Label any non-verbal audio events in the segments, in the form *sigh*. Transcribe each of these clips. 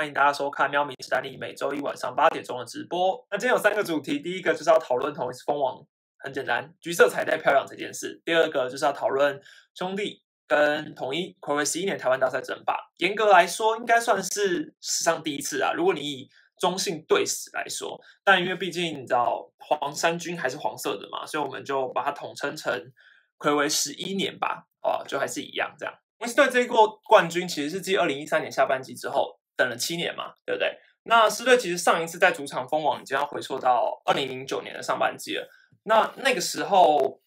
欢迎大家收看《喵咪史丹利》每周一晚上八点钟的直播。那今天有三个主题，第一个就是要讨论同一次蜂王，很简单，橘色彩带漂亮这件事；第二个就是要讨论兄弟跟统一暌违十一年台湾大赛争霸。严格来说，应该算是史上第一次啊。如果你以中性对史来说，但因为毕竟你知道黄衫军还是黄色的嘛，所以我们就把它统称成暌违十一年吧。哦，就还是一样这样。威斯队这一过冠军其实是继二零一三年下半季之后等了七年嘛，对不对？那狮队其实上一次在主场封王已经要回溯到二零零九年的上半季了。那那个时候，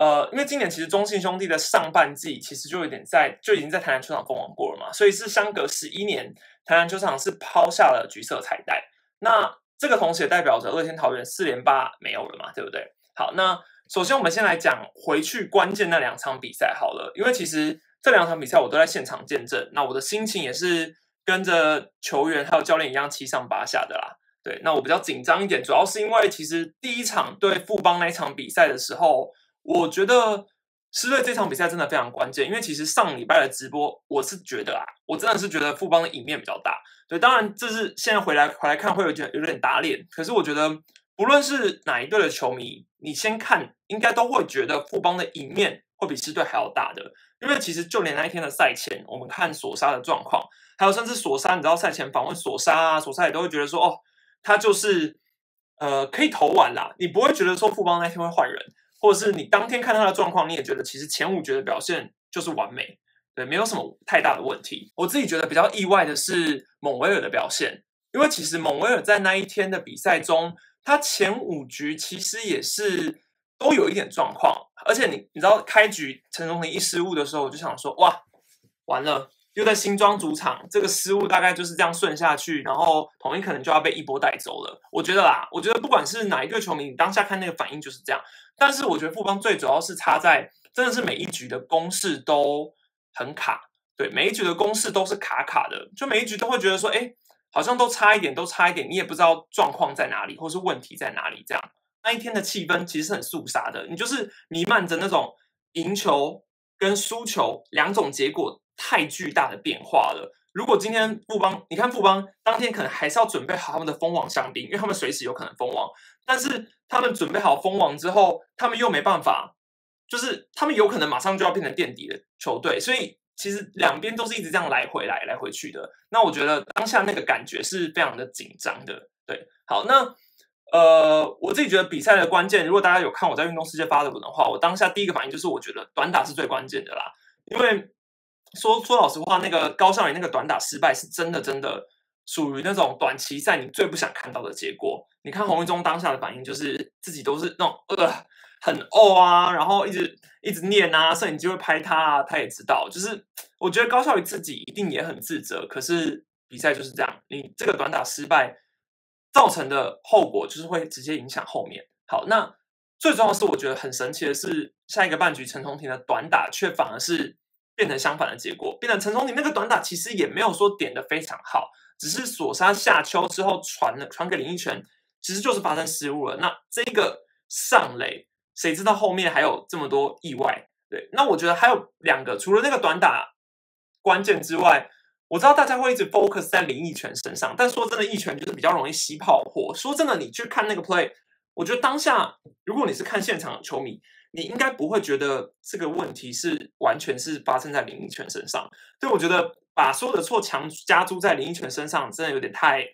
呃，因为今年其实中信兄弟的上半季其实就有点在就已经在台南球场封王过了嘛，所以是相隔十一年，台南球场是抛下了橘色彩带。那这个同时也代表着乐天桃园四连霸没有了嘛，对不对？好，那首先我们先来讲回去关键那两场比赛好了，因为其实。这两场比赛我都在现场见证，那我的心情也是跟着球员还有教练一样七上八下的啦。对，那我比较紧张一点，主要是因为其实第一场对富邦那一场比赛的时候，我觉得狮队这场比赛真的非常关键，因为其实上礼拜的直播我是觉得啊，我真的是觉得富邦的赢面比较大。对，当然这是现在回来回来看会有点有点打脸，可是我觉得不论是哪一队的球迷，你先看应该都会觉得富邦的赢面会比狮队还要大的。因为其实就连那一天的赛前，我们看索沙的状况，还有甚至索沙，你知道赛前访问索沙啊，索沙也都会觉得说，哦，他就是呃可以投完啦，你不会觉得说富邦那天会换人，或者是你当天看他的状况，你也觉得其实前五局的表现就是完美，对，没有什么太大的问题。我自己觉得比较意外的是蒙威尔的表现，因为其实蒙威尔在那一天的比赛中，他前五局其实也是。都有一点状况，而且你你知道开局陈荣廷一失误的时候，我就想说哇，完了，又在新庄主场，这个失误大概就是这样顺下去，然后统一可能就要被一波带走了。我觉得啦，我觉得不管是哪一个球迷，你当下看那个反应就是这样。但是我觉得富邦最主要是差在，真的是每一局的攻势都很卡，对，每一局的攻势都是卡卡的，就每一局都会觉得说，哎，好像都差一点，都差一点，你也不知道状况在哪里，或是问题在哪里这样。那一天的气氛其实是很肃杀的，你就是弥漫着那种赢球跟输球两种结果太巨大的变化了。如果今天富邦，你看富邦当天可能还是要准备好他们的封王香槟，因为他们随时有可能封王。但是他们准备好封王之后，他们又没办法，就是他们有可能马上就要变成垫底的球队。所以其实两边都是一直这样来回来来回去的。那我觉得当下那个感觉是非常的紧张的。对，好，那。呃，我自己觉得比赛的关键，如果大家有看我在运动世界发的文的话，我当下第一个反应就是，我觉得短打是最关键的啦。因为说说老实话，那个高少宇那个短打失败，是真的真的属于那种短期赛你最不想看到的结果。你看洪一中当下的反应，就是自己都是那种呃很哦啊，然后一直一直念啊，摄影机会拍他啊，他也知道，就是我觉得高少宇自己一定也很自责。可是比赛就是这样，你这个短打失败。造成的后果就是会直接影响后面。好，那最重要是，我觉得很神奇的是，下一个半局陈崇廷的短打却反而是变成相反的结果，变成陈崇廷那个短打其实也没有说点的非常好，只是索杀下丘之后传了传给林奕泉，其实就是发生失误了。那这个上垒，谁知道后面还有这么多意外？对，那我觉得还有两个，除了那个短打关键之外。我知道大家会一直 focus 在林奕泉身上，但说真的，奕泉就是比较容易吸炮火。说真的，你去看那个 play，我觉得当下如果你是看现场的球迷，你应该不会觉得这个问题是完全是发生在林奕泉身上。所以我觉得把所有的错强加诸在林奕泉身上，真的有点太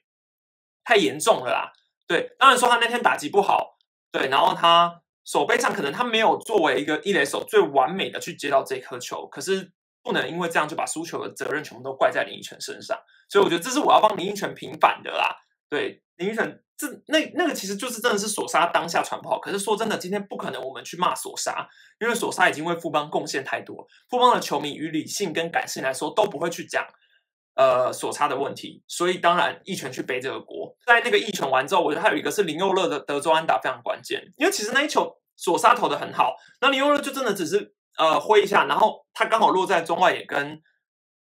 太严重了啦。对，当然说他那天打击不好，对，然后他手背上可能他没有作为一个一垒手最完美的去接到这颗球，可是。不能因为这样就把输球的责任全部都怪在林奕泉身上，所以我觉得这是我要帮林奕泉平反的啦。对，林奕泉这那那个其实就是真的是索沙当下传不好，可是说真的，今天不可能我们去骂索沙，因为索沙已经为富邦贡献太多，富邦的球迷与理性跟感性来说都不会去讲呃索差的问题，所以当然一拳去背这个锅。在那个一拳完之后，我觉得还有一个是林佑乐的德州安打非常关键，因为其实那一球索沙投的很好，那林佑乐就真的只是。呃，挥一下，然后他刚好落在中外野跟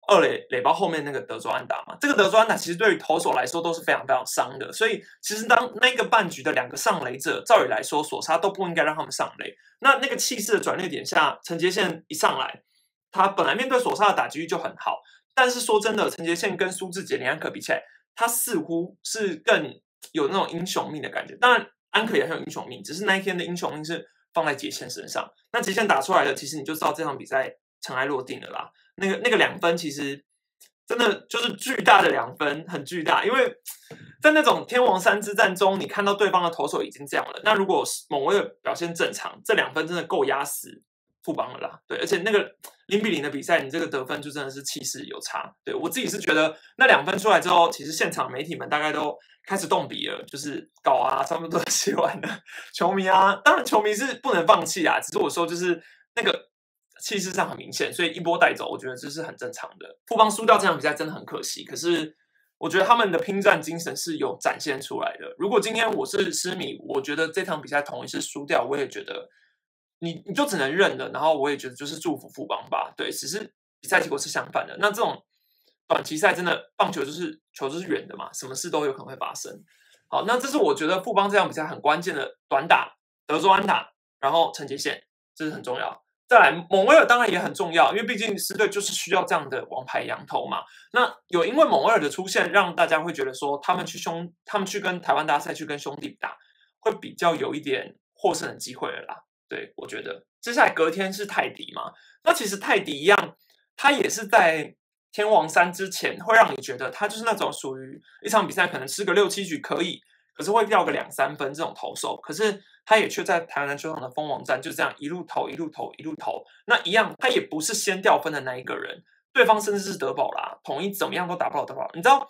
二垒垒包后面那个德州安打嘛。这个德州安打其实对于投手来说都是非常非常伤的，所以其实当那个半局的两个上垒者，照理来说索沙都不应该让他们上垒。那那个气势的转捩点下，陈杰宪一上来，他本来面对手上的打击率就很好，但是说真的，陈杰宪跟苏志杰、林安可比起来，他似乎是更有那种英雄命的感觉。当然，安可也很有英雄命，只是那一天的英雄命是放在杰森身上。那杰森打出来了，其实你就知道这场比赛尘埃落定了啦。那个那个两分，其实真的就是巨大的两分，很巨大。因为在那种天王山之战中，你看到对方的投手已经这样了，那如果某位的表现正常，这两分真的够压死富邦了啦。对，而且那个零比零的比赛，你这个得分就真的是气势有差。对我自己是觉得那两分出来之后，其实现场媒体们大概都开始动笔了，就是搞啊，差不多都写完了。球迷啊，当然球迷是不能放弃啊，只是我说就是那个。气势上很明显，所以一波带走，我觉得这是很正常的。富邦输掉这场比赛真的很可惜，可是我觉得他们的拼战精神是有展现出来的。如果今天我是狮迷，我觉得这场比赛同一是输掉，我也觉得你你就只能认了。然后我也觉得就是祝福富邦吧。对，只是比赛结果是相反的。那这种短期赛真的棒球就是球就是远的嘛，什么事都有可能会发生。好，那这是我觉得富邦这场比赛很关键的短打德州安打，然后陈杰宪，这是很重要。再来，蒙威尔当然也很重要，因为毕竟狮队就是需要这样的王牌羊头嘛。那有因为蒙威尔的出现，让大家会觉得说，他们去兄，他们去跟台湾大赛去跟兄弟打，会比较有一点获胜的机会了啦。对我觉得，接下来隔天是泰迪嘛，那其实泰迪一样，他也是在天王山之前，会让你觉得他就是那种属于一场比赛可能吃个六七局可以。可是会掉个两三分这种投手，可是他也却在台湾篮球场的封王战就这样一路投一路投一路投，那一样他也不是先掉分的那一个人，对方甚至是德保啦，统一怎么样都打不了德保。你知道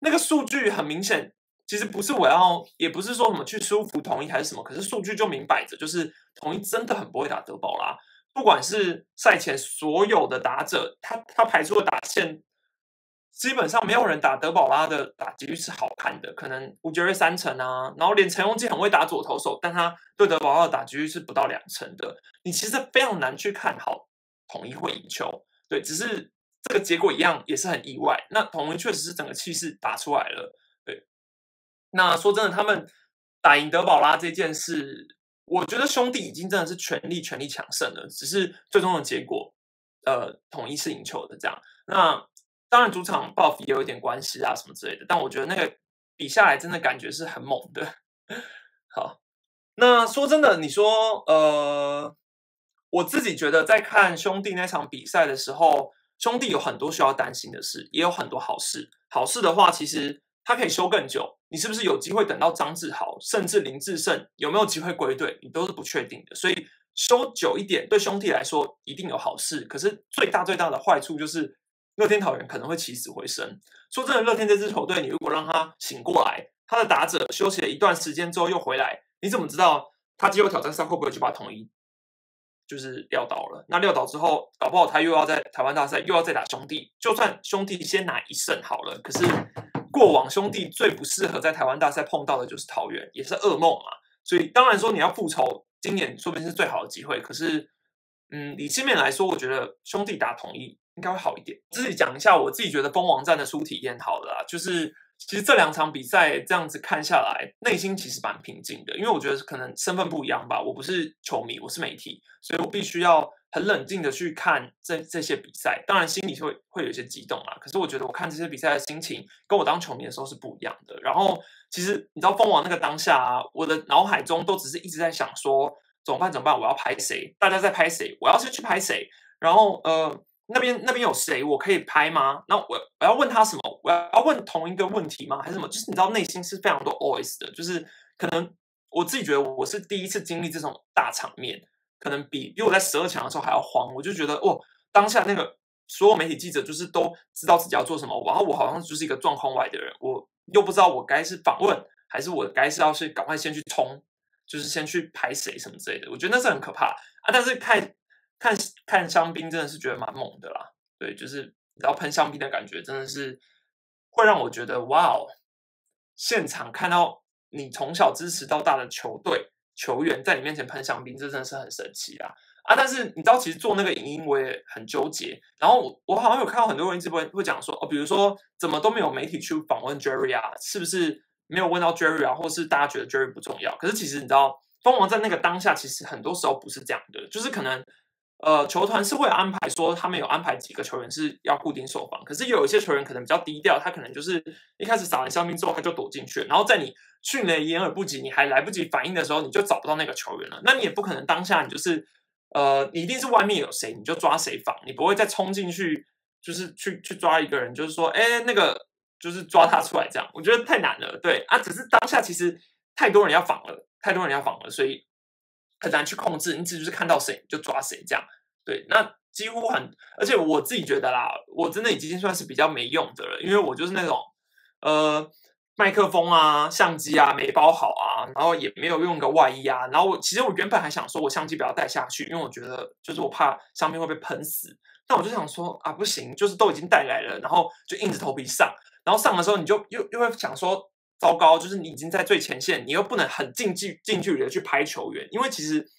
那个数据很明显，其实不是我要，也不是说什么去说服统一还是什么，可是数据就明摆着，就是统一真的很不会打德保拉。不管是赛前所有的打者，他他排出的打线。基本上没有人打德保拉的打击率是好看的，可能吴杰瑞三成啊，然后连陈永基很会打左投手，但他对德保拉的打击率是不到两成的。你其实非常难去看好统一会赢球，对，只是这个结果一样也是很意外。那统一确实是整个气势打出来了，那说真的，他们打赢德保拉这件事，我觉得兄弟已经真的是全力全力抢胜了，只是最终的结果，呃，统一是赢球的这样。那。当然，主场报比也有一点关系啊，什么之类的。但我觉得那个比下来真的感觉是很猛的。*laughs* 好，那说真的，你说，呃，我自己觉得在看兄弟那场比赛的时候，兄弟有很多需要担心的事，也有很多好事。好事的话，其实他可以休更久。你是不是有机会等到张志豪，甚至林志胜有没有机会归队，你都是不确定的。所以休久一点，对兄弟来说一定有好事。可是最大最大的坏处就是。乐天桃园可能会起死回生。说真的，乐天这支球队，你如果让他醒过来，他的打者休息了一段时间之后又回来，你怎么知道他季后挑战赛会不会就把统一就是撂倒了？那撂倒之后，搞不好他又要在台湾大赛又要再打兄弟。就算兄弟先拿一胜好了，可是过往兄弟最不适合在台湾大赛碰到的就是桃园，也是噩梦嘛。所以当然说你要复仇，今年说不定是最好的机会。可是，嗯，理性面来说，我觉得兄弟打统一。应该会好一点。自己讲一下，我自己觉得蜂王战的输体验好了啦，就是其实这两场比赛这样子看下来，内心其实蛮平静的。因为我觉得可能身份不一样吧，我不是球迷，我是媒体，所以我必须要很冷静的去看这这些比赛。当然心里会会有一些激动啊，可是我觉得我看这些比赛的心情跟我当球迷的时候是不一样的。然后其实你知道蜂王那个当下啊，我的脑海中都只是一直在想说怎么办怎么办，我要拍谁？大家在拍谁？我要先去拍谁？然后呃。那边那边有谁？我可以拍吗？那我我要问他什么？我要问同一个问题吗？还是什么？就是你知道内心是非常多 always 的，就是可能我自己觉得我是第一次经历这种大场面，可能比比我在十二强的时候还要慌。我就觉得哦，当下那个所有媒体记者就是都知道自己要做什么，然后我好像就是一个状况外的人，我又不知道我该是访问还是我该是要去赶快先去冲，就是先去拍谁什么之类的。我觉得那是很可怕啊！但是看。看看香槟真的是觉得蛮猛的啦，对，就是然后喷香槟的感觉真的是会让我觉得哇哦！现场看到你从小支持到大的球队球员在你面前喷香槟，这真的是很神奇啊啊！但是你知道，其实做那个影音我也很纠结。然后我我好像有看到很多人一直播会讲说哦，比如说怎么都没有媒体去访问 Jerry 啊，是不是没有问到 Jerry 啊，或是大家觉得 Jerry 不重要？可是其实你知道，蜂王在那个当下，其实很多时候不是这样的，就是可能。呃，球团是会安排说他们有安排几个球员是要固定受访，可是有一些球员可能比较低调，他可能就是一开始撒完香槟之后他就躲进去，然后在你迅雷掩耳不及，你还来不及反应的时候，你就找不到那个球员了。那你也不可能当下你就是呃，你一定是外面有谁你就抓谁防，你不会再冲进去就是去去抓一个人，就是说哎那个就是抓他出来这样，我觉得太难了。对啊，只是当下其实太多人要防了，太多人要防了，所以。很难去控制，你只是看到谁就抓谁这样。对，那几乎很，而且我自己觉得啦，我真的已经算是比较没用的了，因为我就是那种呃麦克风啊、相机啊没包好啊，然后也没有用个外衣啊，然后我其实我原本还想说我相机不要带下去，因为我觉得就是我怕上面会被喷死。但我就想说啊，不行，就是都已经带来了，然后就硬着头皮上，然后上的时候你就又又会想说。糟糕，就是你已经在最前线，你又不能很近距近距离的去拍球员，因为其实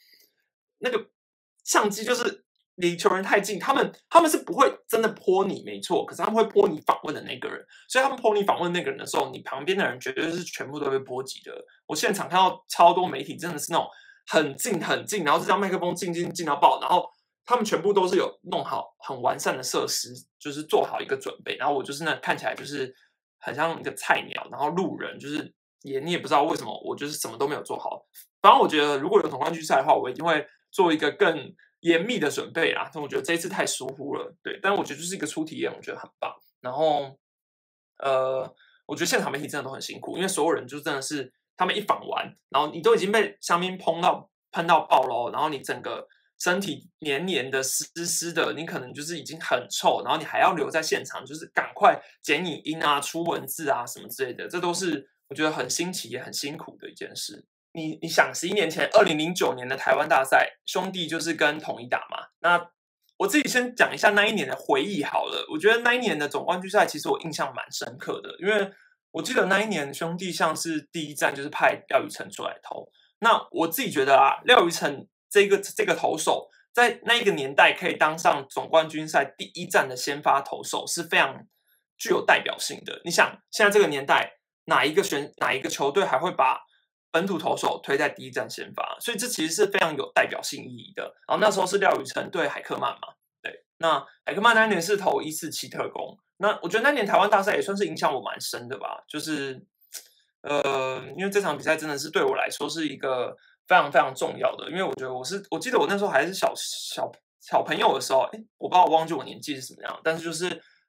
那个相机就是离球员太近，他们他们是不会真的泼你，没错，可是他们会泼你访问的那个人，所以他们泼你访问那个人的时候，你旁边的人绝对是全部都被波及的。我现场看到超多媒体，真的是那种很近很近，然后这张麦克风近近近到爆，然后他们全部都是有弄好很完善的设施，就是做好一个准备，然后我就是那看起来就是。很像一个菜鸟，然后路人就是也你也不知道为什么我就是什么都没有做好。反正我觉得如果有总冠军赛的话，我一定会做一个更严密的准备啦。但我觉得这一次太疏忽了，对。但我觉得就是一个初体验，我觉得很棒。然后呃，我觉得现场媒体真的都很辛苦，因为所有人就真的是他们一访完，然后你都已经被香槟喷到喷到爆喽，然后你整个。身体黏黏的、湿湿的，你可能就是已经很臭，然后你还要留在现场，就是赶快剪影音啊、出文字啊什么之类的，这都是我觉得很新奇也很辛苦的一件事。你你想，十一年前，二零零九年的台湾大赛，兄弟就是跟统一打嘛。那我自己先讲一下那一年的回忆好了。我觉得那一年的总冠军赛，其实我印象蛮深刻的，因为我记得那一年兄弟像是第一站就是派廖宇成出来投。那我自己觉得啊，廖宇成。这个这个投手在那一个年代可以当上总冠军赛第一站的先发投手是非常具有代表性的。你想，现在这个年代哪一个选哪一个球队还会把本土投手推在第一站先发？所以这其实是非常有代表性意义的。然后那时候是廖宇成对海克曼嘛，对，那海克曼那年是投一四七特工。那我觉得那年台湾大赛也算是影响我蛮深的吧，就是呃，因为这场比赛真的是对我来说是一个。非常非常重要的，因为我觉得我是，我记得我那时候还是小小小朋友的时候，哎，我不知道我忘记我年纪是什么样，但是就是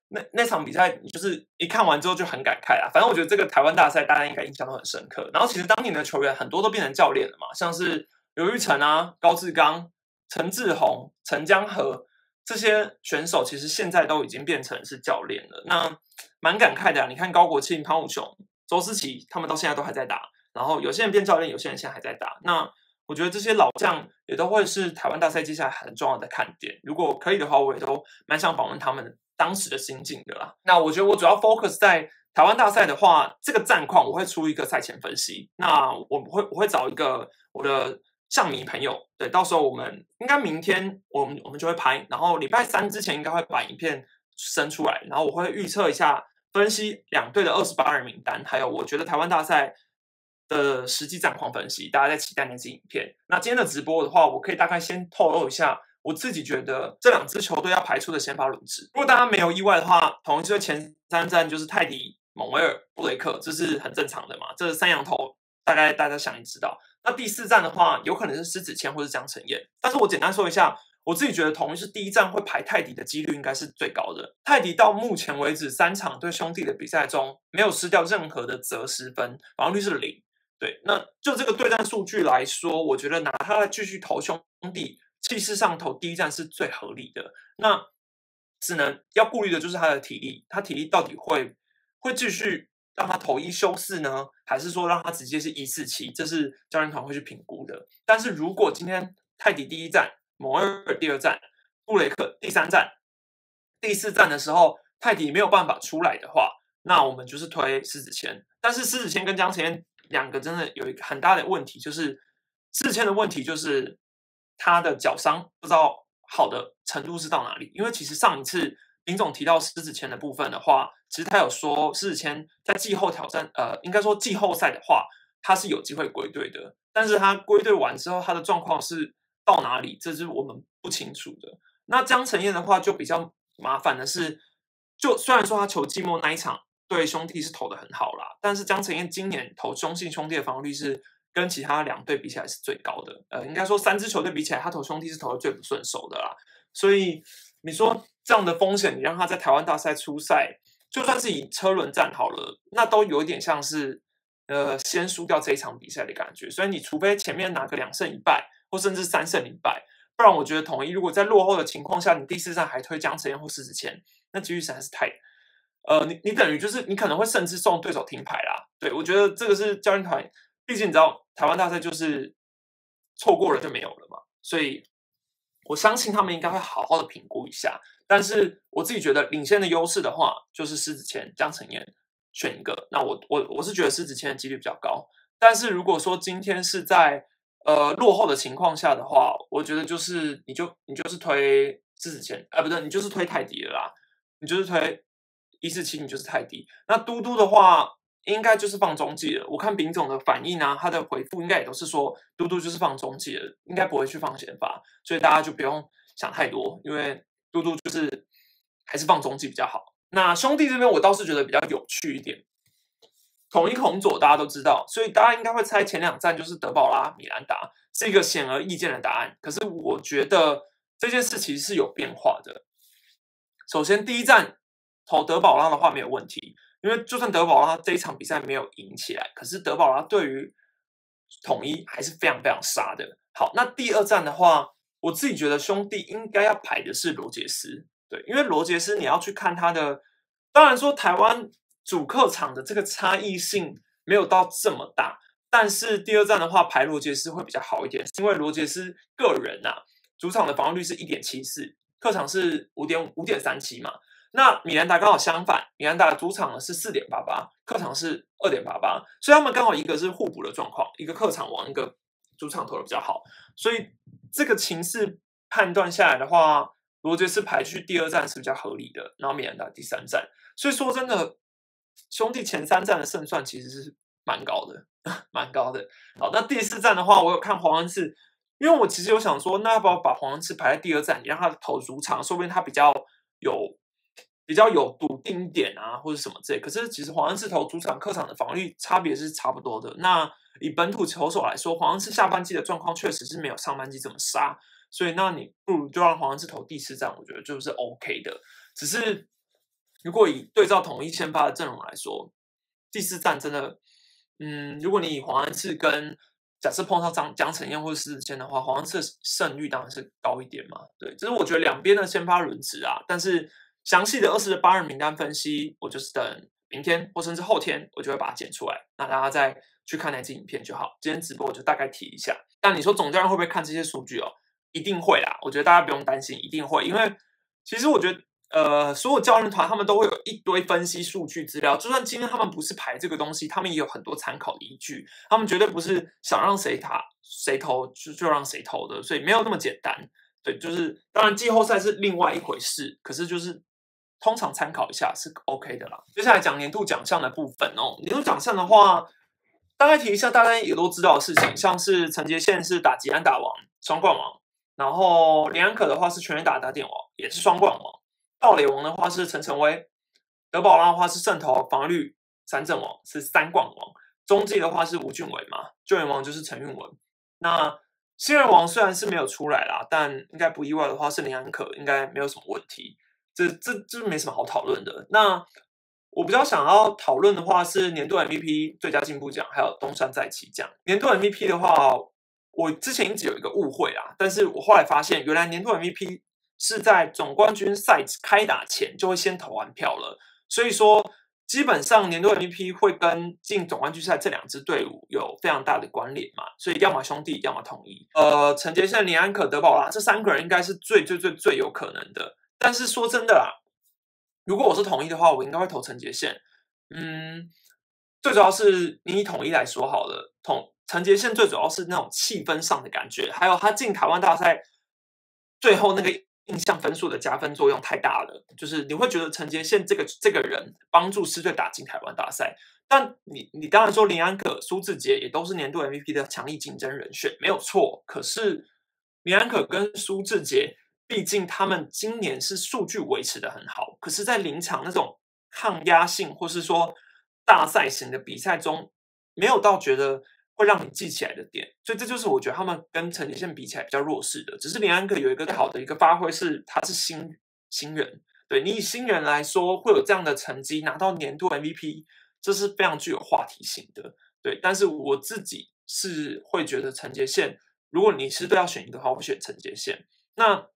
那那场比赛，就是一看完之后就很感慨啊。反正我觉得这个台湾大赛大家应该印象都很深刻。然后其实当年的球员很多都变成教练了嘛，像是刘玉成啊、高志刚、陈志宏、陈江河这些选手，其实现在都已经变成是教练了。那蛮感慨的啊。你看高国庆、潘武雄、周思齐，他们到现在都还在打。然后有些人变教练，有些人现在还在打。那我觉得这些老将也都会是台湾大赛接下来很重要的看点。如果可以的话，我也都蛮想访问他们当时的心境的啦。那我觉得我主要 focus 在台湾大赛的话，这个战况我会出一个赛前分析。那我会我会找一个我的象迷朋友，对，到时候我们应该明天我们我们就会拍，然后礼拜三之前应该会把影片生出来，然后我会预测一下分析两队的二十八人名单，还有我觉得台湾大赛。的实际战况分析，大家在期待那支影片。那今天的直播的话，我可以大概先透露一下，我自己觉得这两支球队要排出的先发轮值。如果大家没有意外的话，同一支前三站就是泰迪、蒙威尔、布雷克，这是很正常的嘛。这是三羊头，大概大家想也知道。那第四站的话，有可能是狮子谦或是江晨燕。但是我简单说一下，我自己觉得同一是第一站会排泰迪的几率应该是最高的。泰迪到目前为止三场对兄弟的比赛中，没有失掉任何的择失分，防御率是零。对，那就这个对战数据来说，我觉得拿他来继续投兄弟，气势上投第一站是最合理的。那只能要顾虑的就是他的体力，他体力到底会会继续让他投一休四呢，还是说让他直接是一四七？这是教练团会去评估的。但是如果今天泰迪第一站，摩尔第二站，布雷克第三站，第四站的时候，泰迪没有办法出来的话，那我们就是推狮子谦。但是狮子谦跟江前。两个真的有一个很大的问题，就是志谦的问题，就是他的脚伤不知道好的程度是到哪里。因为其实上一次林总提到狮子谦的部分的话，其实他有说狮子谦在季后挑战，呃，应该说季后赛的话，他是有机会归队的。但是他归队完之后，他的状况是到哪里，这是我们不清楚的。那江承燕的话就比较麻烦的是，就虽然说他球季末那一场对兄弟是投的很好啦，但是江承燕今年投中信兄弟的防御率是跟其他两队比起来是最高的。呃，应该说三支球队比起来，他投兄弟是投的最不顺手的啦。所以你说这样的风险，你让他在台湾大赛出赛，就算是以车轮战好了，那都有一点像是呃先输掉这一场比赛的感觉。所以你除非前面拿个两胜一败，或甚至三胜一败，不然我觉得统一如果在落后的情况下，你第四站还推江晨燕或狮子谦，那几率实在是太呃，你你等于就是你可能会甚至送对手停牌啦。对我觉得这个是教练团，毕竟你知道台湾大赛就是错过了就没有了嘛，所以。我相信他们应该会好好的评估一下，但是我自己觉得领先的优势的话，就是狮子谦、江承燕选一个。那我我我是觉得狮子谦的几率比较高，但是如果说今天是在呃落后的情况下的话，我觉得就是你就你就是推狮子谦，哎不对，你就是推泰迪了啦，你就是推一四七，你就是泰迪。那嘟嘟的话。应该就是放中继了。我看丙总的反应啊，他的回复应该也都是说嘟嘟就是放中继了，应该不会去放先发，所以大家就不用想太多，因为嘟嘟就是还是放中继比较好。那兄弟这边我倒是觉得比较有趣一点，统一孔左大家都知道，所以大家应该会猜前两站就是德保拉、米兰达是一个显而易见的答案。可是我觉得这件事其实是有变化的。首先第一站投德保拉的话没有问题。因为就算德保拉这一场比赛没有赢起来，可是德保拉对于统一还是非常非常杀的。好，那第二站的话，我自己觉得兄弟应该要排的是罗杰斯，对，因为罗杰斯你要去看他的，当然说台湾主客场的这个差异性没有到这么大，但是第二站的话排罗杰斯会比较好一点，因为罗杰斯个人呐，主场的防御率是一点七四，客场是五点五点三七嘛。那米兰达刚好相反，米兰达的主场呢是四点八八，客场是二点八八，所以他们刚好一个是互补的状况，一个客场王，一个主场投的比较好，所以这个情势判断下来的话，罗杰斯排去第二站是比较合理的，然后米兰达第三站，所以说真的，兄弟前三站的胜算其实是蛮高的，*laughs* 蛮高的。好，那第四站的话，我有看黄恩赐，因为我其实有想说，那要不要把黄恩赐排在第二站，你让他投主场，说不定他比较有。比较有笃定一点啊，或者什么之类。可是其实黄恩赐投主场、客场的防御差别是差不多的。那以本土球手来说，黄恩赐下半季的状况确实是没有上半季这么杀，所以那你不如就让黄恩赐投第四战，我觉得就是 OK 的。只是如果以对照统一先发的阵容来说，第四战真的，嗯，如果你以黄恩赐跟假设碰到张江承燕或者狮子谦的话，黄恩赐胜率当然是高一点嘛。对，只是我觉得两边的先发轮值啊，但是。详细的二十八人名单分析，我就是等明天或甚至后天，我就会把它剪出来，那大家再去看那支影片就好。今天直播我就大概提一下。但你说总教练会不会看这些数据哦？一定会啦，我觉得大家不用担心，一定会。因为其实我觉得，呃，所有教练团他们都会有一堆分析数据资料，就算今天他们不是排这个东西，他们也有很多参考依据。他们绝对不是想让谁打谁投就就让谁投的，所以没有那么简单。对，就是当然季后赛是另外一回事，可是就是。通常参考一下是 OK 的啦。接下来讲年度奖项的部分哦。年度奖项的话，大概提一下大家也都知道的事情，像是陈杰宪是打吉安打王双冠王，然后林安可的话是全员打打点王，也是双冠王。盗垒王的话是陈晨威，德保拉的话是圣投防御率三阵王，是三冠王。中继的话是吴俊伟嘛，救援王就是陈运文。那新人王虽然是没有出来啦，但应该不意外的话是林安可，应该没有什么问题。这这这没什么好讨论的。那我比较想要讨论的话是年度 MVP、最佳进步奖，还有东山再起奖。年度 MVP 的话，我之前一直有一个误会啊，但是我后来发现，原来年度 MVP 是在总冠军赛开打前就会先投完票了。所以说，基本上年度 MVP 会跟进总冠军赛这两支队伍有非常大的关联嘛。所以，要么兄弟，要么统一。呃，陈杰宪、林安可、德保拉这三个人应该是最最最最有可能的。但是说真的啦，如果我是统一的话，我应该会投陈杰宪。嗯，最主要是你以统一来说好了，统陈杰宪最主要是那种气氛上的感觉，还有他进台湾大赛最后那个印象分数的加分作用太大了，就是你会觉得陈杰宪这个这个人帮助狮队打进台湾大赛。但你你当然说林安可、苏志杰也都是年度 MVP 的强力竞争人选，没有错。可是。林安可跟苏志杰，毕竟他们今年是数据维持的很好，可是，在临场那种抗压性，或是说大赛型的比赛中，没有到觉得会让你记起来的点，所以这就是我觉得他们跟陈杰宪比起来比较弱势的。只是林安可有一个好的一个发挥是，他是新新人，对你以新人来说，会有这样的成绩拿到年度 MVP，这是非常具有话题性的。对，但是我自己是会觉得陈杰宪。如果你是都要选一个的话，我选陈杰宪。那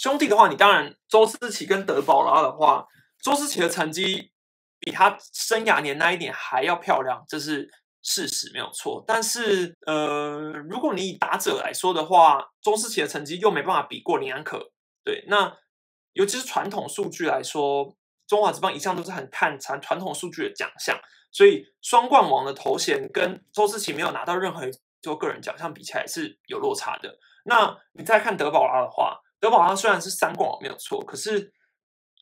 兄弟的话，你当然周思齐跟德保拉的话，周思齐的成绩比他生涯年那一年还要漂亮，这是事实，没有错。但是，呃，如果你以打者来说的话，周思齐的成绩又没办法比过林安可。对，那尤其是传统数据来说，中华职棒一向都是很看传传统数据的奖项，所以双冠王的头衔跟周思齐没有拿到任何。做个人奖项比起来是有落差的。那你再看德保拉的话，德保拉虽然是三冠王没有错，可是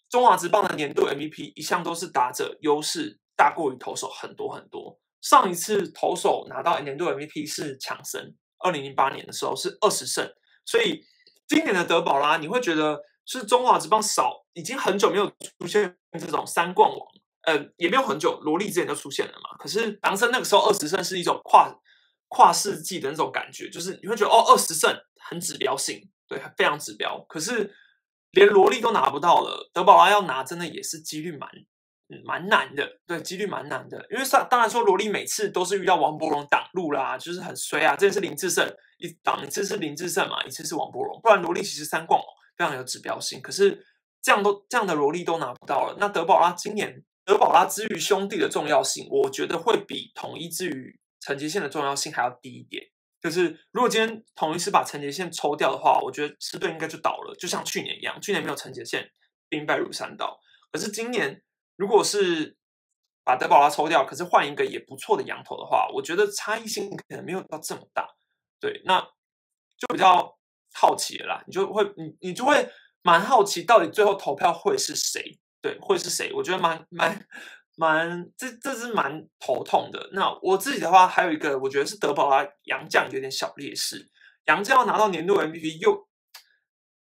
中华职棒的年度 MVP 一向都是打者优势大过于投手很多很多。上一次投手拿到年度 MVP 是强森，二零零八年的时候是二十胜。所以今年的德保拉，你会觉得是中华职棒少，已经很久没有出现这种三冠王，呃，也没有很久，罗莉之前就出现了嘛。可是强森那个时候二十胜是一种跨。跨世纪的那种感觉，就是你会觉得哦，二十胜很指标性，对，非常指标。可是连萝莉都拿不到了，德保拉要拿，真的也是几率蛮蛮难的，对，几率蛮难的。因为上当然说，萝莉每次都是遇到王伯荣挡路啦，就是很衰啊。这是林志胜一挡一次是林志胜嘛，一次是王伯荣，不然萝莉其实三冠非常有指标性。可是这样都这样的萝莉都拿不到了，那德保拉今年德保拉之于兄弟的重要性，我觉得会比统一之于。成绩线的重要性还要低一点，就是如果今天统一是把成绩线抽掉的话，我觉得狮队应该就倒了，就像去年一样，去年没有成绩线，兵败如山倒。可是今年如果是把德保拉抽掉，可是换一个也不错的羊头的话，我觉得差异性可能没有到这么大。对，那就比较好奇了啦，你就会你你就会蛮好奇，到底最后投票会是谁？对，会是谁？我觉得蛮蛮。蛮，这这是蛮头痛的。那我自己的话，还有一个，我觉得是德保拉杨将有点小劣势。杨将要拿到年度 MVP，又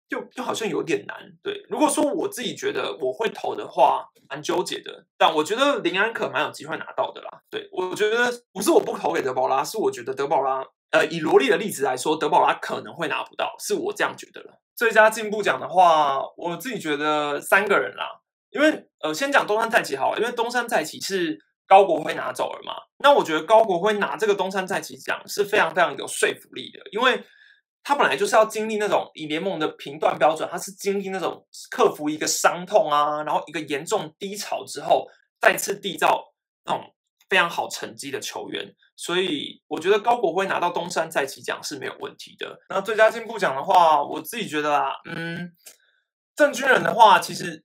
又又好像有点难。对，如果说我自己觉得我会投的话，蛮纠结的。但我觉得林安可蛮有机会拿到的啦。对，我觉得不是我不投给德保拉，是我觉得德保拉，呃，以罗莉的例子来说，德保拉可能会拿不到，是我这样觉得了。最佳进步奖的话，我自己觉得三个人啦。因为呃，先讲东山再起好了，因为东山再起是高国辉拿走了嘛。那我觉得高国辉拿这个东山再起奖是非常非常有说服力的，因为他本来就是要经历那种以联盟的评断标准，他是经历那种克服一个伤痛啊，然后一个严重低潮之后，再次缔造那种非常好成绩的球员。所以我觉得高国辉拿到东山再起奖是没有问题的。那最佳进步奖的话，我自己觉得啊，嗯，郑军人的话，其实。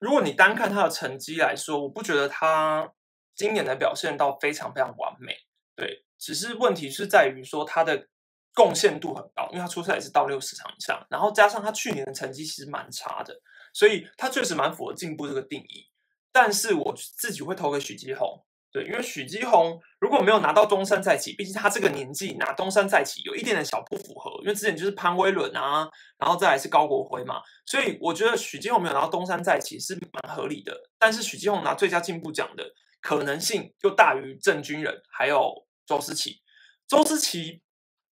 如果你单看他的成绩来说，我不觉得他今年的表现到非常非常完美。对，只是问题是在于说他的贡献度很高，因为他出赛也是到六十场以上，然后加上他去年的成绩其实蛮差的，所以他确实蛮符合进步这个定义。但是我自己会投给许继宏。对，因为许基宏如果没有拿到东山再起，毕竟他这个年纪拿东山再起有一点点小不符合，因为之前就是潘威伦啊，然后再来是高国辉嘛，所以我觉得许基宏没有拿到东山再起是蛮合理的。但是许基宏拿最佳进步奖的可能性就大于郑军人还有周思齐。周思齐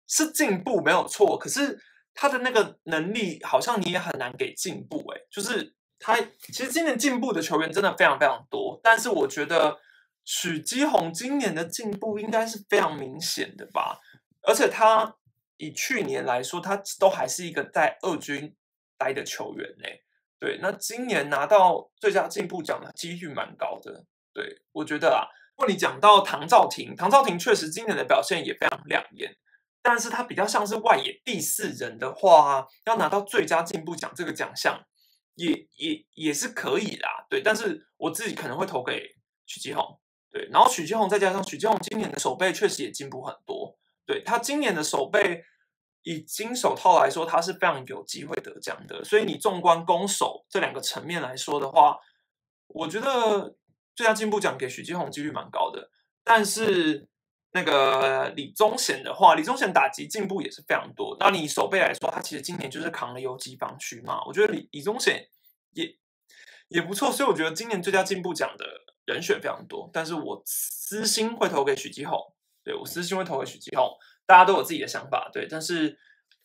是进步没有错，可是他的那个能力好像你也很难给进步诶，就是他其实今年进步的球员真的非常非常多，但是我觉得。许基宏今年的进步应该是非常明显的吧，而且他以去年来说，他都还是一个在二军待的球员呢。对，那今年拿到最佳进步奖的几率蛮高的。对我觉得啊，如果你讲到唐兆廷，唐兆廷确实今年的表现也非常亮眼，但是他比较像是外野第四人的话，要拿到最佳进步奖这个奖项，也也也是可以啦。对，但是我自己可能会投给许基宏。对，然后许金宏再加上许金宏今年的手背确实也进步很多。对他今年的手背，以金手套来说，他是非常有机会得奖的。所以你纵观攻守这两个层面来说的话，我觉得最佳进步奖给许金宏几率蛮高的。但是那个李宗贤的话，李宗贤打击进步也是非常多。那你手背来说，他其实今年就是扛了游击防区嘛，我觉得李李宗贤也也不错，所以我觉得今年最佳进步奖的人选非常多。但是我私心会投给许基宏，对我私心会投给许基宏，大家都有自己的想法，对，但是。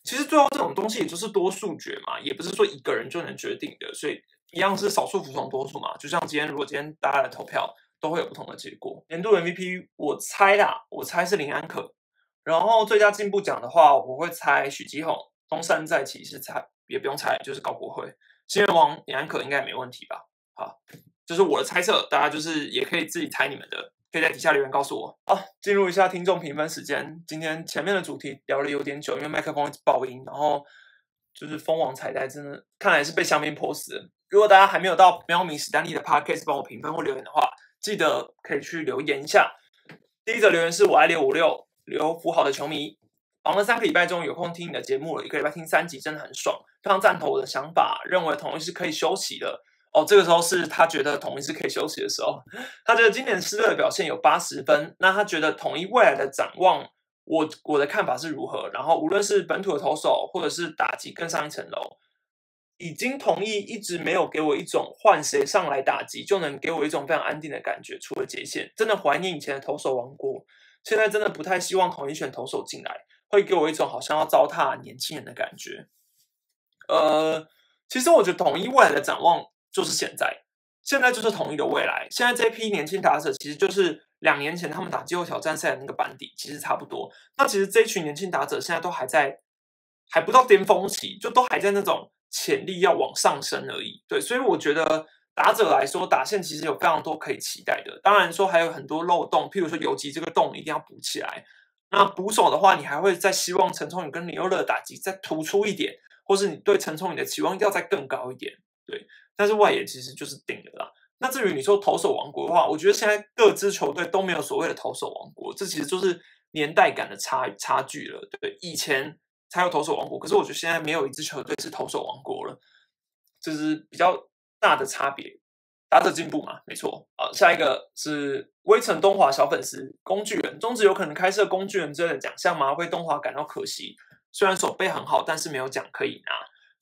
其实最后这种东西也就是多数决嘛，也不是说一个人就能决定的，所以一样是少数服从多数嘛。就像今天，如果今天大家来投票，都会有不同的结果。年度 MVP 我猜啦，我猜是林安可。然后最佳进步奖的话，我会猜许基宏。东山再起是猜，也不用猜，就是高国辉。新人王林安可应该没问题吧？好，就是我的猜测，大家就是也可以自己猜你们的。可以在底下留言告诉我。好，进入一下听众评分时间。今天前面的主题聊了有点久，因为麦克风一直爆音，然后就是蜂王彩带真的看来是被香槟泼死。如果大家还没有到喵明史丹利的 podcast 帮我评分或留言的话，记得可以去留言一下。第一则留言是我爱六五六刘福豪的球迷，忙了三个礼拜终于有空听你的节目了，一个礼拜听三集真的很爽，非常赞同我的想法，认为同一是可以休息的。哦，这个时候是他觉得统一是可以休息的时候。他觉得今年失乐的表现有八十分，那他觉得统一未来的展望，我我的看法是如何？然后无论是本土的投手，或者是打击更上一层楼，已经同意一直没有给我一种换谁上来打击就能给我一种非常安定的感觉。除了杰线，真的怀念以前的投手王国。现在真的不太希望统一选投手进来，会给我一种好像要糟蹋年轻人的感觉。呃，其实我觉得统一未来的展望。就是现在，现在就是统一的未来。现在这批年轻打者，其实就是两年前他们打季后挑战赛的那个班底，其实差不多。那其实这群年轻打者现在都还在，还不到巅峰期，就都还在那种潜力要往上升而已。对，所以我觉得打者来说，打线其实有非常多可以期待的。当然说还有很多漏洞，譬如说游击这个洞一定要补起来。那捕手的话，你还会再希望陈聪宇跟李优乐打击再突出一点，或是你对陈聪宇的期望要再更高一点。对。但是外野其实就是顶了啦。那至于你说投手王国的话，我觉得现在各支球队都没有所谓的投手王国，这其实就是年代感的差差距了，对不对？以前才有投手王国，可是我觉得现在没有一支球队是投手王国了，这是比较大的差别。打者进步嘛，没错。好，下一个是微城东华小粉丝工具人，中职有可能开设工具人之类的奖项吗？为东华感到可惜，虽然手背很好，但是没有奖可以拿。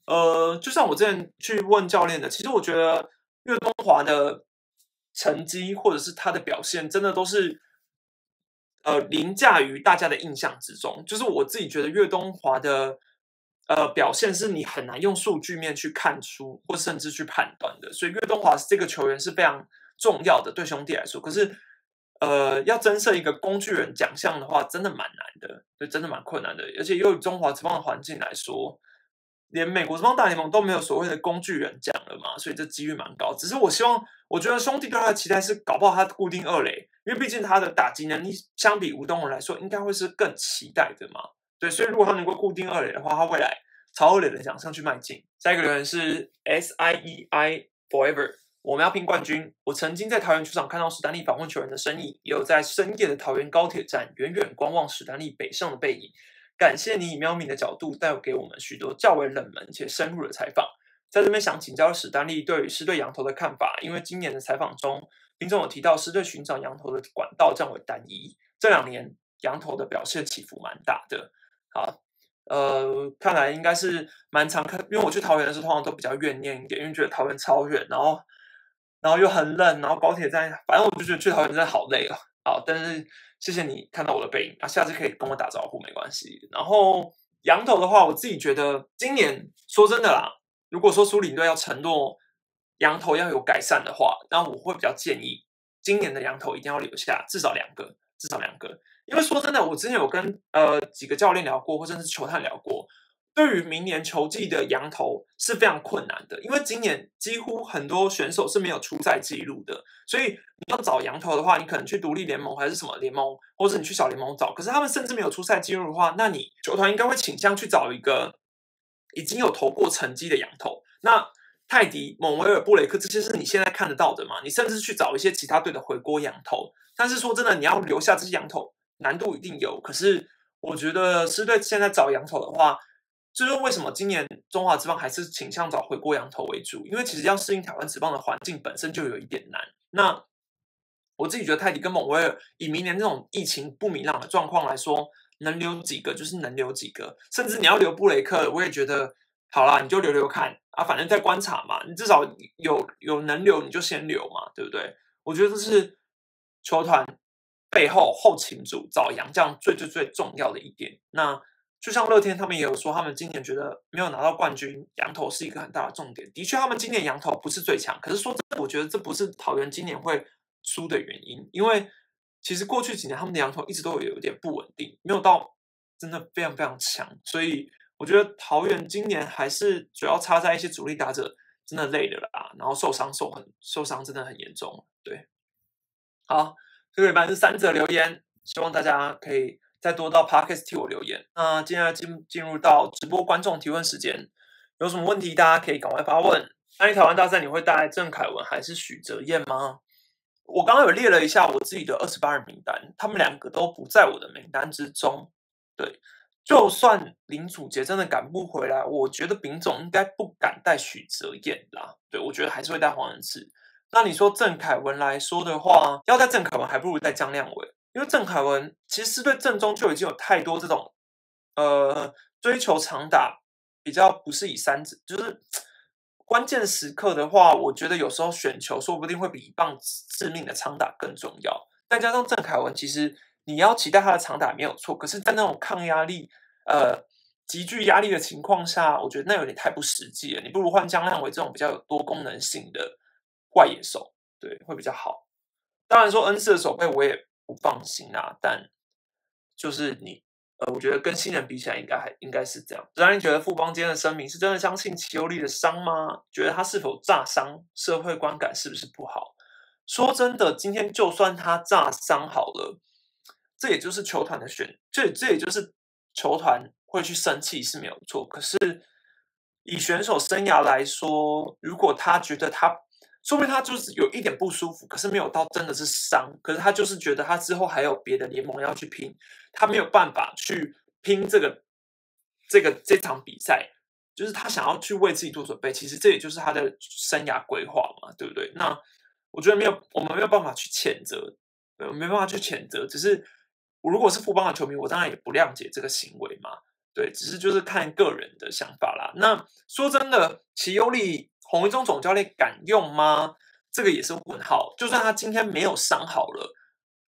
呃，就像我之前去问教练的，其实我觉得岳东华的成绩或者是他的表现，真的都是呃凌驾于大家的印象之中。就是我自己觉得岳东华的呃表现是你很难用数据面去看出，或甚至去判断的。所以岳东华这个球员是非常重要的，对兄弟来说。可是呃，要增设一个工具人奖项的话，真的蛮难的，就真的蛮困难的。而且又以中华职棒的环境来说。连美国这帮大联盟都没有所谓的工具人奖了嘛，所以这几率蛮高。只是我希望，我觉得兄弟对他的期待是搞不好他固定二垒，因为毕竟他的打击能力相比吴东文来说，应该会是更期待的嘛。对，所以如果他能够固定二垒的话，他未来朝二垒的奖上去迈进。下一个留言是 S I E I Forever，我们要拼冠军。我曾经在桃园球场看到史丹利访问球员的身影，也有在深夜的桃园高铁站远远观望史丹利北上的背影。感谢你以喵咪的角度带给我们许多较为冷门且深入的采访。在这边想请教史丹利对于狮队羊头的看法，因为今年的采访中，听众有提到狮队寻找羊头的管道较为单一，这两年羊头的表现起伏蛮大的。好，呃，看来应该是蛮常看，因为我去桃园的时候通常都比较怨念一点，因为觉得桃园超远，然后然后又很冷，然后高铁站，反正我就觉得去桃园真的好累啊。好，但是。谢谢你看到我的背影，啊，下次可以跟我打招呼，没关系。然后羊头的话，我自己觉得今年说真的啦，如果说苏领队要承诺羊头要有改善的话，那我会比较建议今年的羊头一定要留下至少两个，至少两个。因为说真的，我之前有跟呃几个教练聊过，或者是球探聊过。对于明年球季的羊头是非常困难的，因为今年几乎很多选手是没有出赛记录的，所以你要找羊头的话，你可能去独立联盟还是什么联盟，或者你去小联盟找。可是他们甚至没有出赛记录的话，那你球团应该会倾向去找一个已经有投过成绩的羊头。那泰迪、蒙维尔、布雷克这些是你现在看得到的嘛？你甚至去找一些其他队的回锅羊头。但是说真的，你要留下这些羊头，难度一定有。可是我觉得狮队现在找羊头的话，这就是为什么今年中华职棒还是倾向找回锅羊头为主，因为其实要适应台湾职棒的环境本身就有一点难。那我自己觉得泰迪跟蒙威尔以明年这种疫情不明朗的状况来说，能留几个就是能留几个，甚至你要留布雷克，我也觉得好啦，你就留留看啊，反正在观察嘛，你至少有有能留你就先留嘛，对不对？我觉得这是球团背后后勤组找杨将最最最重要的一点。那就像乐天他们也有说，他们今年觉得没有拿到冠军，羊头是一个很大的重点。的确，他们今年羊头不是最强，可是说真的，我觉得这不是桃园今年会输的原因，因为其实过去几年他们的羊头一直都有有点不稳定，没有到真的非常非常强。所以我觉得桃园今年还是主要差在一些主力打者真的累了啦，然后受伤受很受伤真的很严重。对，好，这个礼拜是三则留言，希望大家可以。再多到 Podcast 替我留言。那接下来进进入到直播观众提问时间，有什么问题大家可以赶快发问。安利台湾大赛你会带郑凯文还是许哲彦吗？我刚刚有列了一下我自己的二十八人名单，他们两个都不在我的名单之中。对，就算林祖杰真的赶不回来，我觉得丙总应该不敢带许哲彦啦。对，我觉得还是会带黄仁志。那你说郑凯文来说的话，要带郑凯文，还不如带张亮伟。因为郑凯文其实是对正中就已经有太多这种，呃，追求长打比较不是以三指，就是关键时刻的话，我觉得有时候选球说不定会比一棒致命的长打更重要。再加上郑凯文，其实你要期待他的长打没有错，可是，在那种抗压力、呃，极具压力的情况下，我觉得那有点太不实际了。你不如换江亮伟这种比较有多功能性的外野手，对，会比较好。当然说恩赐的手背我也。不放心啊，但就是你，呃，我觉得跟新人比起来，应该还应该是这样。让你觉得富邦今天的声明是真的相信齐欧力的伤吗？觉得他是否炸伤？社会观感是不是不好？说真的，今天就算他炸伤好了，这也就是球团的选，这这也就是球团会去生气是没有错。可是以选手生涯来说，如果他觉得他。说明他就是有一点不舒服，可是没有到真的是伤，可是他就是觉得他之后还有别的联盟要去拼，他没有办法去拼这个这个这场比赛，就是他想要去为自己做准备。其实这也就是他的生涯规划嘛，对不对？那我觉得没有，我们没有办法去谴责，没办法去谴责。只是我如果是富邦的球迷，我当然也不谅解这个行为嘛，对，只是就是看个人的想法啦。那说真的，齐优利。洪一中总教练敢用吗？这个也是问号。就算他今天没有伤好了，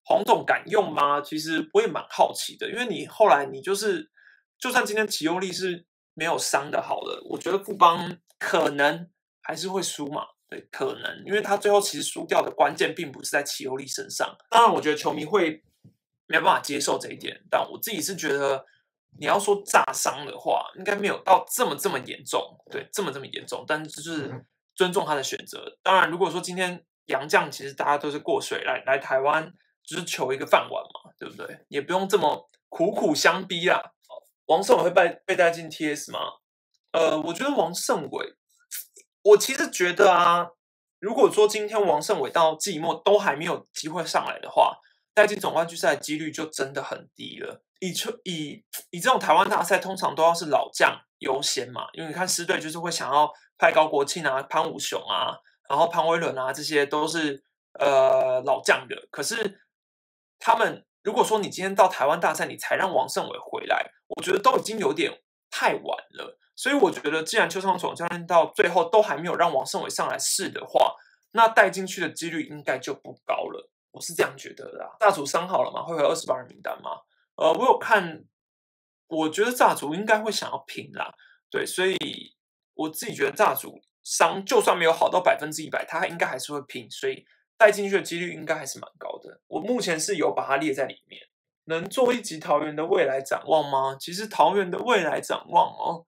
洪总敢用吗？其实我也蛮好奇的，因为你后来你就是，就算今天齐优利是没有伤的好了，我觉得富邦可能还是会输嘛。对，可能，因为他最后其实输掉的关键并不是在齐优利身上。当然，我觉得球迷会没办法接受这一点，但我自己是觉得。你要说炸伤的话，应该没有到这么这么严重，对，这么这么严重。但是就是尊重他的选择。当然，如果说今天杨绛其实大家都是过水来来台湾，就是求一个饭碗嘛，对不对？也不用这么苦苦相逼啊。王胜伟会被被带进 T.S 吗？呃，我觉得王胜伟，我其实觉得啊，如果说今天王胜伟到季末都还没有机会上来的话，带进总冠军赛的几率就真的很低了。以以以这种台湾大赛，通常都要是老将优先嘛，因为你看狮队就是会想要派高国庆啊、潘武雄啊，然后潘威伦啊，这些都是呃老将的。可是他们如果说你今天到台湾大赛，你才让王胜伟回来，我觉得都已经有点太晚了。所以我觉得，既然邱昌总教练到最后都还没有让王胜伟上来试的话，那带进去的几率应该就不高了。我是这样觉得的。大主伤好了吗？会回二十八人名单吗？呃，我有看，我觉得炸主应该会想要拼啦，对，所以我自己觉得炸主伤就算没有好到百分之一百，他应该还是会拼，所以带进去的几率应该还是蛮高的。我目前是有把它列在里面。能做一集桃园的未来展望吗？其实桃园的未来展望哦，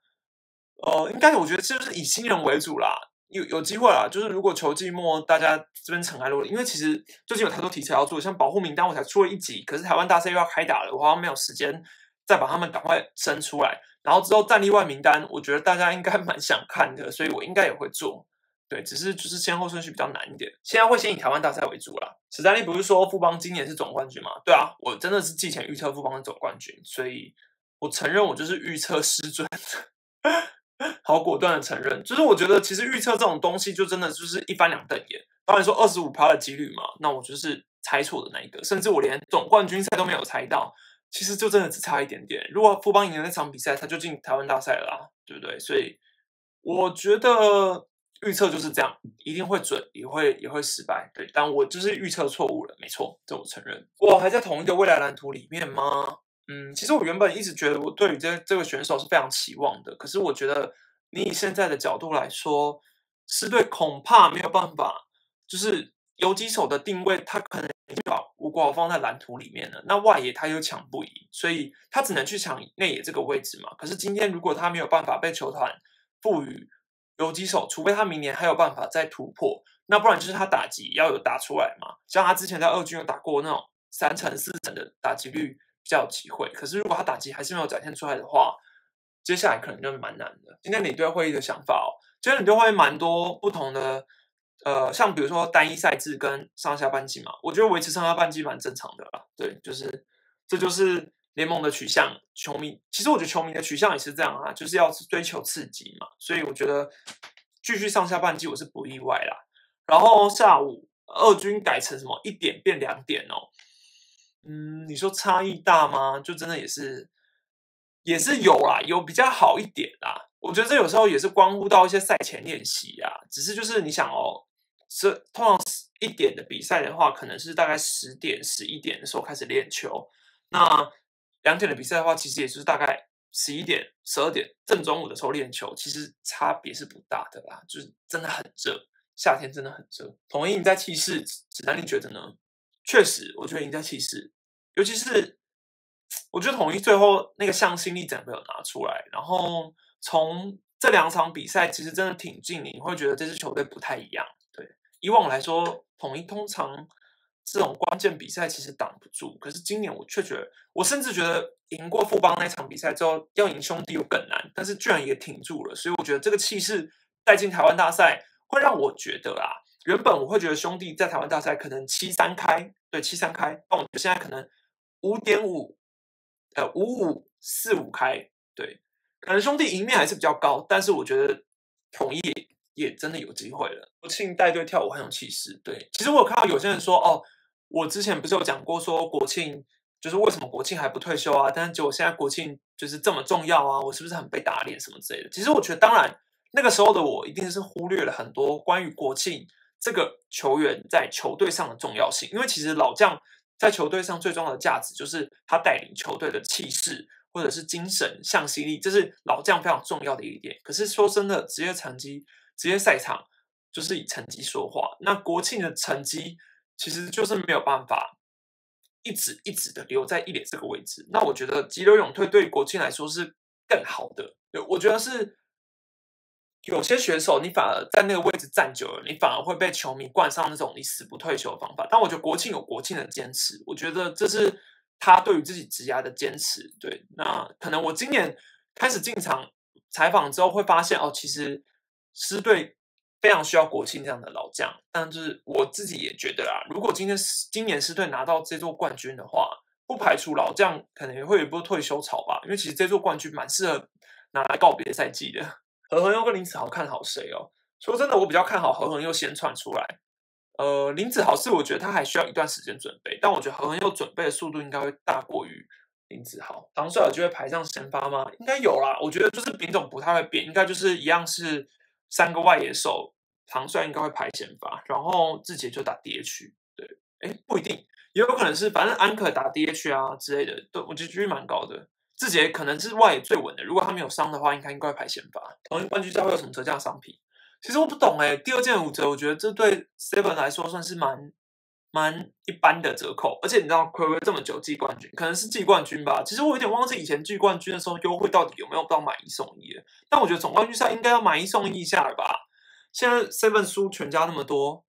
呃，应该我觉得就是以新人为主啦。有有机会啦，就是如果球季末大家这边尘埃落定，因为其实最近有太多题材要做，像保护名单我才出了一集，可是台湾大赛又要开打了，我好像没有时间再把他们赶快生出来。然后之后战力外名单，我觉得大家应该 *laughs* 蛮想看的，所以我应该也会做。对，只是就是先后顺序比较难一点，现在会先以台湾大赛为主啦。史丹利不是说富邦今年是总冠军吗？对啊，我真的是季前预测富邦是总冠军，所以我承认我就是预测失准。*laughs* 好果断的承认，就是我觉得其实预测这种东西就真的就是一翻两瞪眼。当然说二十五趴的几率嘛，那我就是猜错的那一个，甚至我连总冠军赛都没有猜到，其实就真的只差一点点。如果富邦赢了那场比赛，他就进台湾大赛了啦，对不对？所以我觉得预测就是这样，一定会准，也会也会失败。对，但我就是预测错误了，没错，这我承认。我还在同一个未来蓝图里面吗？嗯，其实我原本一直觉得我对于这这个选手是非常期望的，可是我觉得你以现在的角度来说，狮队恐怕没有办法，就是游击手的定位，他可能已经把吴国豪放在蓝图里面了。那外野他又抢不赢，所以他只能去抢内野这个位置嘛。可是今天如果他没有办法被球团赋予游击手，除非他明年还有办法再突破，那不然就是他打击要有打出来嘛。像他之前在二军有打过那种三成四成的打击率。较有机会，可是如果他打击还是没有展现出来的话，接下来可能就蛮难的。今天领队会议的想法哦，今天领队会议蛮多不同的，呃，像比如说单一赛制跟上下半季嘛，我觉得维持上下半季蛮正常的啦。对，就是这就是联盟的取向，球迷其实我觉得球迷的取向也是这样啊，就是要追求刺激嘛，所以我觉得继续上下半季我是不意外啦。然后下午二军改成什么一点变两点哦。嗯，你说差异大吗？就真的也是，也是有啦，有比较好一点啦。我觉得这有时候也是关乎到一些赛前练习啊。只是就是你想哦，这通常一点的比赛的话，可能是大概十点、十一点的时候开始练球。那两点的比赛的话，其实也就是大概十一点、十二点正中午的时候练球，其实差别是不大的啦。就是真的很热，夏天真的很热。同意你在气势，子丹你觉得呢？确实，我觉得赢在气势，尤其是我觉得统一最后那个向心力整个有拿出来，然后从这两场比赛其实真的挺近，你会觉得这支球队不太一样。对，以往来说，统一通常这种关键比赛其实挡不住，可是今年我却觉得，我甚至觉得赢过富邦那场比赛之后，要赢兄弟又更难，但是居然也挺住了，所以我觉得这个气势带进台湾大赛，会让我觉得啊。原本我会觉得兄弟在台湾大赛可能七三开，对七三开，但我觉得现在可能五点五，呃五五四五开，对，可能兄弟赢面还是比较高，但是我觉得统一也真的有机会了。国庆带队跳舞很有气势，对，其实我有看到有些人说，哦，我之前不是有讲过说国庆就是为什么国庆还不退休啊？但是结果现在国庆就是这么重要啊，我是不是很被打脸什么之类的？其实我觉得，当然那个时候的我一定是忽略了很多关于国庆。这个球员在球队上的重要性，因为其实老将在球队上最重要的价值就是他带领球队的气势或者是精神向心力，这是老将非常重要的一点。可是说真的，职业成绩、职业赛场就是以成绩说话。那国庆的成绩其实就是没有办法一直一直的留在一垒这个位置。那我觉得急流勇退对国庆来说是更好的，我觉得是。有些选手，你反而在那个位置站久了，你反而会被球迷冠上那种你死不退休的方法。但我觉得国庆有国庆的坚持，我觉得这是他对于自己职涯的坚持。对，那可能我今年开始进场采访之后，会发现哦，其实狮队非常需要国庆这样的老将。但就是我自己也觉得啦，如果今天今年狮队拿到这座冠军的话，不排除老将可能也会有一波退休潮吧。因为其实这座冠军蛮适合拿来告别赛季的。何恒佑跟林子豪看好谁哦？说真的，我比较看好何恒佑先窜出来。呃，林子豪是我觉得他还需要一段时间准备，但我觉得何恒佑准备的速度应该会大过于林子豪。唐帅有机会排上先发吗？应该有啦。我觉得就是品种不太会变，应该就是一样是三个外野手，唐帅应该会排先发，然后志杰就打 DH。对，哎，不一定，也有可能是反正安可打 DH 啊之类的，对我觉得几率蛮高的。志杰可能是外野最稳的，如果他没有伤的话，应该应该排先发。同一冠军赛会有什么折价商品？其实我不懂哎。第二件五折，我觉得这对 Seven 来说算是蛮蛮一般的折扣。而且你知道，暌违这么久季冠军，可能是季冠军吧。其实我有点忘记以前季冠军的时候优惠到底有没有到买一送一。但我觉得总冠军赛应该要买一送一下了吧？现在 Seven 输全家那么多，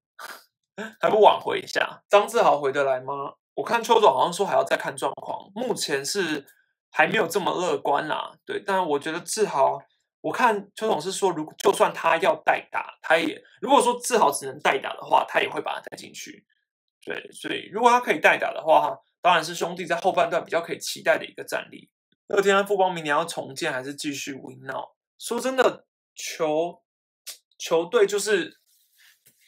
还不挽回一下？张志豪回得来吗？我看邱总好像说还要再看状况，目前是。还没有这么乐观啦，对，但我觉得志豪，我看邱总是说，如果就算他要代打，他也如果说志豪只能代打的话，他也会把他带进去，对，所以如果他可以代打的话，当然是兄弟在后半段比较可以期待的一个战力。乐天富邦明年要重建还是继续 win now？说真的，球球队就是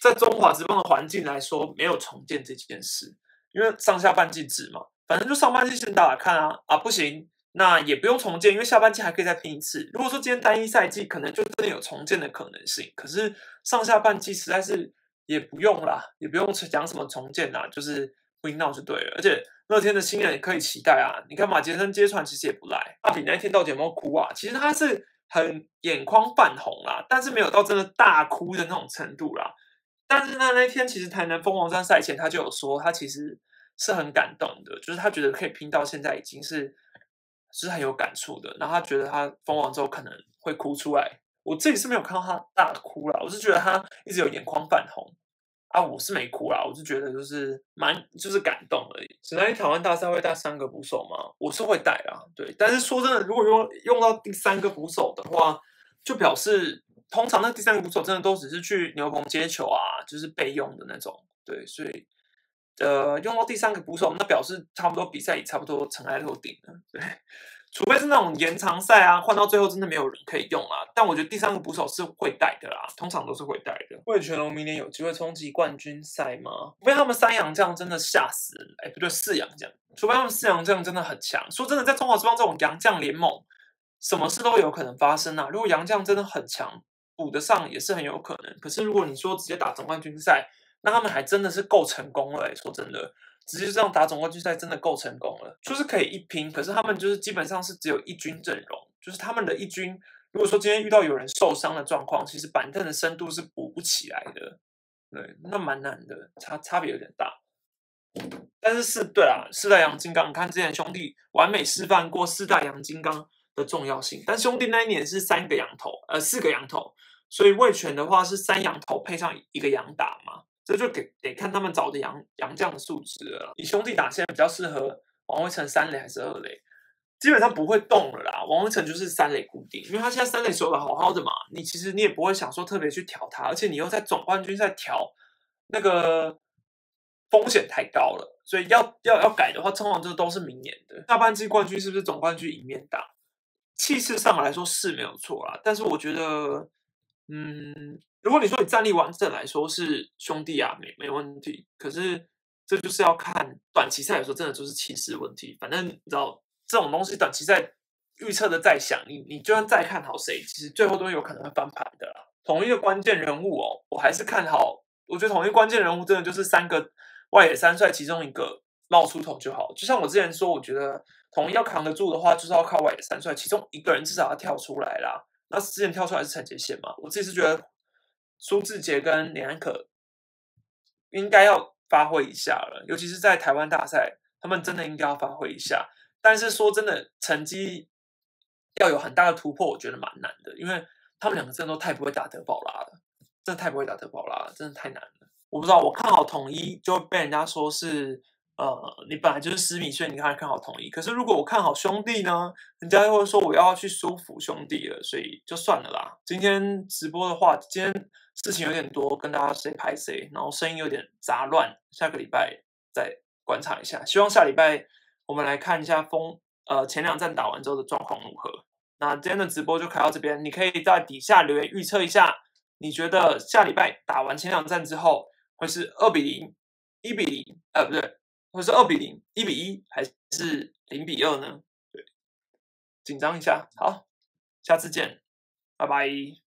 在中华职棒的环境来说，没有重建这件事。因为上下半季制嘛，反正就上半季先打打看啊啊不行，那也不用重建，因为下半季还可以再拼一次。如果说今天单一赛季可能就真的有重建的可能性，可是上下半季实在是也不用啦，也不用讲什么重建啦，就是 win now 就对了。而且乐天的新人也可以期待啊，你看马杰森接传其实也不赖。阿比那天到底有没有哭啊？其实他是很眼眶泛红啦，但是没有到真的大哭的那种程度啦。但是呢，那天其实台南凤凰山赛前他就有说，他其实是很感动的，就是他觉得可以拼到现在已经是是很有感触的。然后他觉得他封王之后可能会哭出来，我自己是没有看到他大哭啦，我是觉得他一直有眼眶泛红啊，我是没哭啦，我是觉得就是蛮就是感动而已。只在台湾大赛会带三个捕手吗？我是会带啦，对。但是说真的，如果用用到第三个捕手的话，就表示。通常那第三个捕手真的都只是去牛棚接球啊，就是备用的那种。对，所以呃，用到第三个捕手，那表示差不多比赛也差不多尘埃落定了。对，除非是那种延长赛啊，换到最后真的没有人可以用啊。但我觉得第三个捕手是会带的啦，通常都是会带的。魏全龙明年有机会冲击冠军赛吗？除非他们三洋将真的吓死人，哎，不对，四洋将，除非他们四洋将真的很强。说真的，在中华之邦这种洋将联盟，什么事都有可能发生啊。如果洋将真的很强。补得上也是很有可能，可是如果你说直接打总冠军赛，那他们还真的是够成功了。说真的，直接这样打总冠军赛真的够成功了，就是可以一拼。可是他们就是基本上是只有一军阵容，就是他们的一军。如果说今天遇到有人受伤的状况，其实板凳的深度是补不起来的，对，那蛮难的，差差别有点大。但是是对啊，四代洋金刚，你看之前兄弟完美示范过四代洋金刚的重要性。但兄弟那一年是三个羊头，呃，四个羊头。所以魏权的话是三羊头配上一个羊打嘛，这就得得看他们找的羊羊将的素质了。你兄弟打现在比较适合王威成三垒还是二垒？基本上不会动了啦，王威成就是三垒固定，因为他现在三垒守的好好的嘛。你其实你也不会想说特别去调他，而且你又在总冠军赛调，那个风险太高了。所以要要要改的话，通常这都是明年的下半季冠军是不是总冠军一面打？气势上来说是没有错啦，但是我觉得。嗯，如果你说你战力完整来说是兄弟啊，没没问题。可是这就是要看短期赛，有时候真的就是气势问题。反正你知道这种东西，短期赛预测的再响，你你就算再看好谁，其实最后都有可能会翻盘的啦。同一个关键人物哦，我还是看好。我觉得同一个关键人物真的就是三个外野三帅其中一个冒出头就好。就像我之前说，我觉得统一要扛得住的话，就是要靠外野三帅其中一个人至少要跳出来啦。那之前跳出来是陈杰宪嘛？我自己是觉得苏志杰跟连安可应该要发挥一下了，尤其是在台湾大赛，他们真的应该要发挥一下。但是说真的，成绩要有很大的突破，我觉得蛮难的，因为他们两个真的都太不会打德保拉了，真的太不会打德保拉了，真的太难了。我不知道，我看好统一就被人家说是。呃，你本来就是十米，所以你看看好同意。可是如果我看好兄弟呢，人家又会说我要去舒服兄弟了，所以就算了啦。今天直播的话，今天事情有点多，跟大家谁拍谁，然后声音有点杂乱。下个礼拜再观察一下，希望下礼拜我们来看一下风呃前两站打完之后的状况如何。那今天的直播就开到这边，你可以在底下留言预测一下，你觉得下礼拜打完前两站之后会是二比零、一比零？呃，不对。或是二比零、一比一，还是零比二呢？对，紧张一下。好，下次见，拜拜。